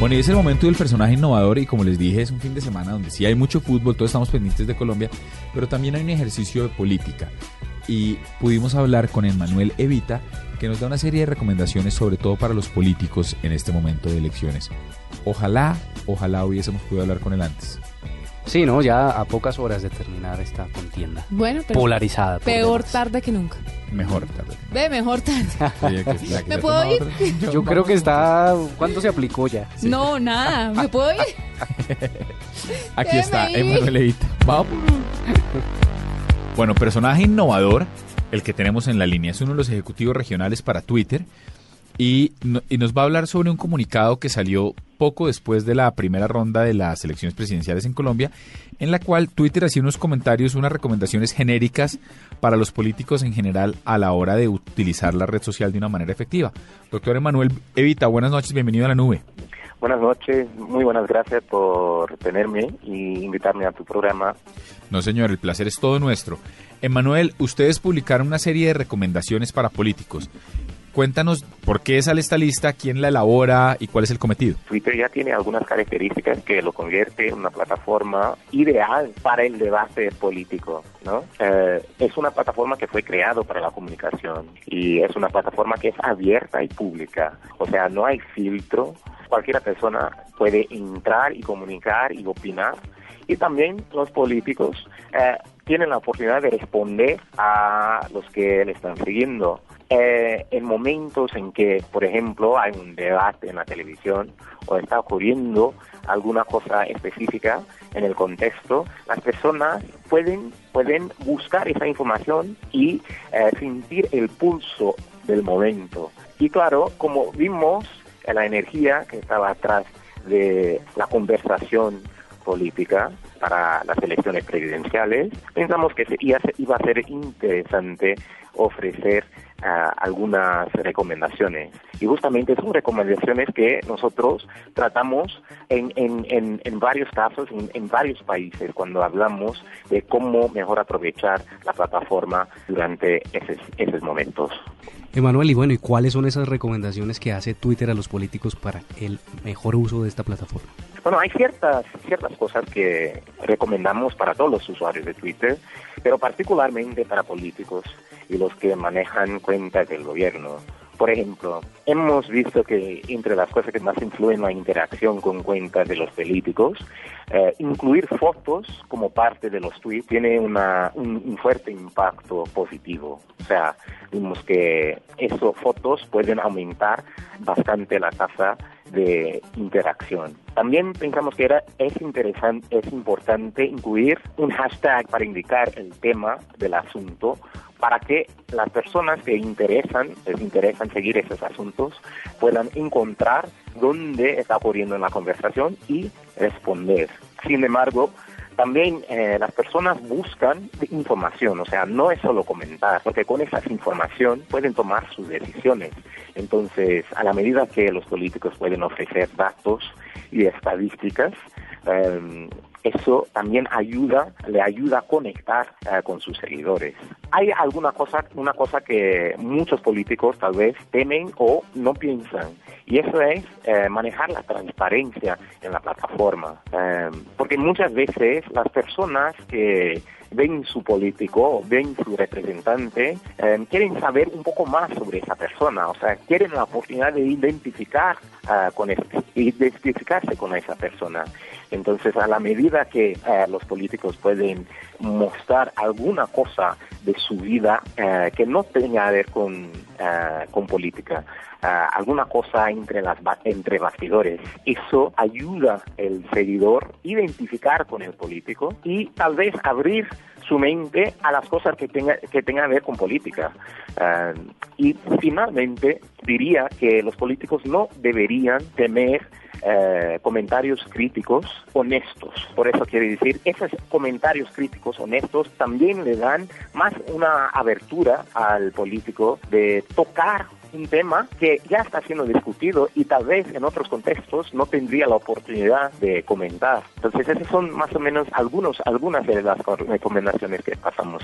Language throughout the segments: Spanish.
Bueno, y es el momento del personaje innovador y como les dije, es un fin de semana donde sí hay mucho fútbol, todos estamos pendientes de Colombia, pero también hay un ejercicio de política. Y pudimos hablar con Emmanuel Evita, que nos da una serie de recomendaciones sobre todo para los políticos en este momento de elecciones. Ojalá, ojalá hubiésemos podido hablar con él antes. Sí, ¿no? Ya a pocas horas de terminar esta contienda. Bueno, pero Polarizada. peor demás. tarde que nunca. Mejor tarde. Ve, mejor tarde. Oye, que- la que ¿Me puedo ir? Yo creo que está... ¿Cuándo se aplicó ya? No, nada. ¿Me puedo ir? Aquí está Déjeme. Vamos. Bueno, personaje innovador, el que tenemos en la línea, es uno de los ejecutivos regionales para Twitter y, no- y nos va a hablar sobre un comunicado que salió poco después de la primera ronda de las elecciones presidenciales en Colombia, en la cual Twitter hacía unos comentarios, unas recomendaciones genéricas para los políticos en general a la hora de utilizar la red social de una manera efectiva. Doctor Emanuel Evita, buenas noches, bienvenido a la nube. Buenas noches, muy buenas gracias por tenerme y invitarme a tu programa. No, señor, el placer es todo nuestro. Emanuel, ustedes publicaron una serie de recomendaciones para políticos. Cuéntanos por qué sale esta lista, quién la elabora y cuál es el cometido. Twitter ya tiene algunas características que lo convierte en una plataforma ideal para el debate político, ¿no? Eh, es una plataforma que fue creado para la comunicación y es una plataforma que es abierta y pública, o sea, no hay filtro, cualquier persona puede entrar y comunicar y opinar y también los políticos eh, tienen la oportunidad de responder a los que le están siguiendo. Eh, en momentos en que, por ejemplo, hay un debate en la televisión o está ocurriendo alguna cosa específica en el contexto, las personas pueden, pueden buscar esa información y eh, sentir el pulso del momento. Y claro, como vimos la energía que estaba atrás de la conversación política para las elecciones presidenciales, pensamos que iba a ser- interesante ofrecer ah, algunas recomendaciones. Y justamente son recomendaciones que nosotros tratamos en, en, en, en varios casos, en varios países, cuando hablamos de cómo mejor aprovechar la plataforma durante esos, esos momentos. Emanuel, y bueno, ¿y cuáles son esas recomendaciones que hace Twitter a los políticos para el mejor uso de esta plataforma? Bueno, hay ciertas, ciertas cosas que recomendamos para todos los usuarios de Twitter, pero particularmente para políticos y los que manejan cuentas del gobierno. Por ejemplo, hemos visto que entre las cosas que más influyen la interacción con cuentas de los políticos, eh, incluir fotos como parte de los tweets tiene una, un, fuerte impacto positivo. O sea, vimos que esas fotos pueden aumentar bastante la tasa de interacción. También pensamos que era, es interesante, es importante incluir un hashtag para indicar el tema del asunto para que las personas que interesan, les interesan seguir esos asuntos, puedan encontrar dónde está ocurriendo en la conversación y responder. Sin embargo, también eh, las personas buscan información, o sea, no es solo comentar, porque con esa información pueden tomar sus decisiones. Entonces, a la medida que los políticos pueden ofrecer datos y estadísticas, eh, eso también ayuda, le ayuda a conectar eh, con sus seguidores. Hay alguna cosa, una cosa que muchos políticos tal vez temen o no piensan, y eso es eh, manejar la transparencia en la plataforma. Eh, porque muchas veces las personas que ven su político, ven su representante, eh, quieren saber un poco más sobre esa persona, o sea, quieren la oportunidad de identificar ah, con es- identificarse con esa persona. Entonces, a la medida que eh, los políticos pueden mostrar alguna cosa de su vida eh, que no tenga que ver con, eh, con política, alguna cosa entre las entre bastidores, eso ayuda al seguidor identificar con el político y tal vez abrir su mente a las cosas que tenga que tengan que ver con política. Eh, y finalmente diría que los políticos no deberían temer eh, comentarios críticos honestos. Por eso quiere decir, esos comentarios críticos honestos también le dan más una abertura al político de tocar un tema que ya está siendo discutido y tal vez en otros contextos no tendría la oportunidad de comentar. Entonces, esas son más o menos algunos, algunas de las recomendaciones que pasamos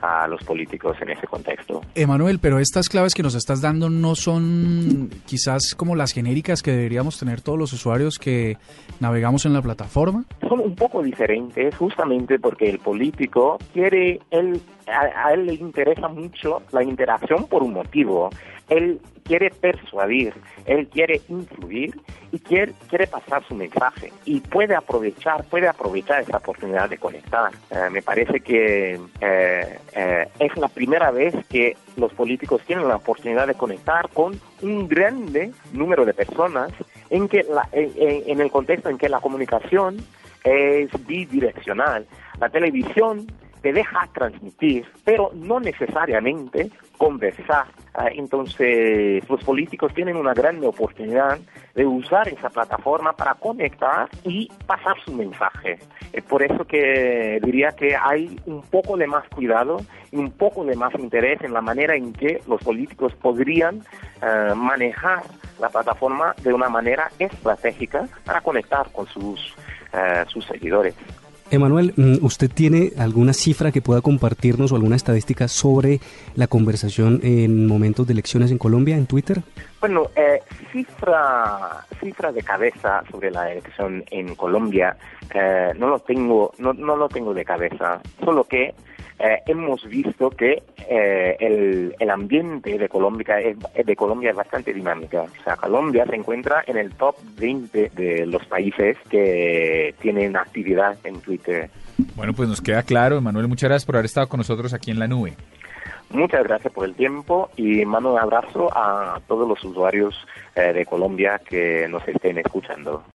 a los políticos en ese contexto. Emanuel, pero estas claves que nos estás dando no son quizás como las genéricas que deberíamos tener todos los usuarios que navegamos en la plataforma. Son un poco diferentes justamente porque el político quiere, él, a, a él le interesa mucho la interacción por un motivo. Él quiere persuadir, él quiere influir y quiere, quiere pasar su mensaje y puede aprovechar, puede aprovechar esa oportunidad de conectar. Eh, me parece que eh, eh, es la primera vez que los políticos tienen la oportunidad de conectar con un grande número de personas en que en el contexto en que la comunicación es bidireccional. La televisión te deja transmitir, pero no necesariamente conversar. Ah, entonces, los políticos tienen una gran oportunidad de usar esa plataforma para conectar y pasar su mensaje. Por eso que diría que hay un poco de más cuidado y un poco de más interés en la manera en que los políticos podrían uh, manejar la plataforma de una manera estratégica para conectar con sus, uh, sus seguidores. Emanuel, ¿usted tiene alguna cifra que pueda compartirnos o alguna estadística sobre la conversación en momentos de elecciones en Colombia, en Twitter? Bueno, eh, cifra, cifra de cabeza sobre la elección en Colombia eh, no lo tengo, no, no lo tengo de cabeza, solo que eh, hemos visto que eh, el, el, ambiente de Colombia, es, de Colombia es bastante dinámica. O sea, Colombia se encuentra en el top 20 de los países que tienen actividad en Twitter. Bueno, pues nos queda claro. Emanuel, muchas gracias por haber estado con nosotros aquí en la nube. Muchas gracias por el tiempo y mando un abrazo a todos los usuarios eh, de Colombia que nos estén escuchando.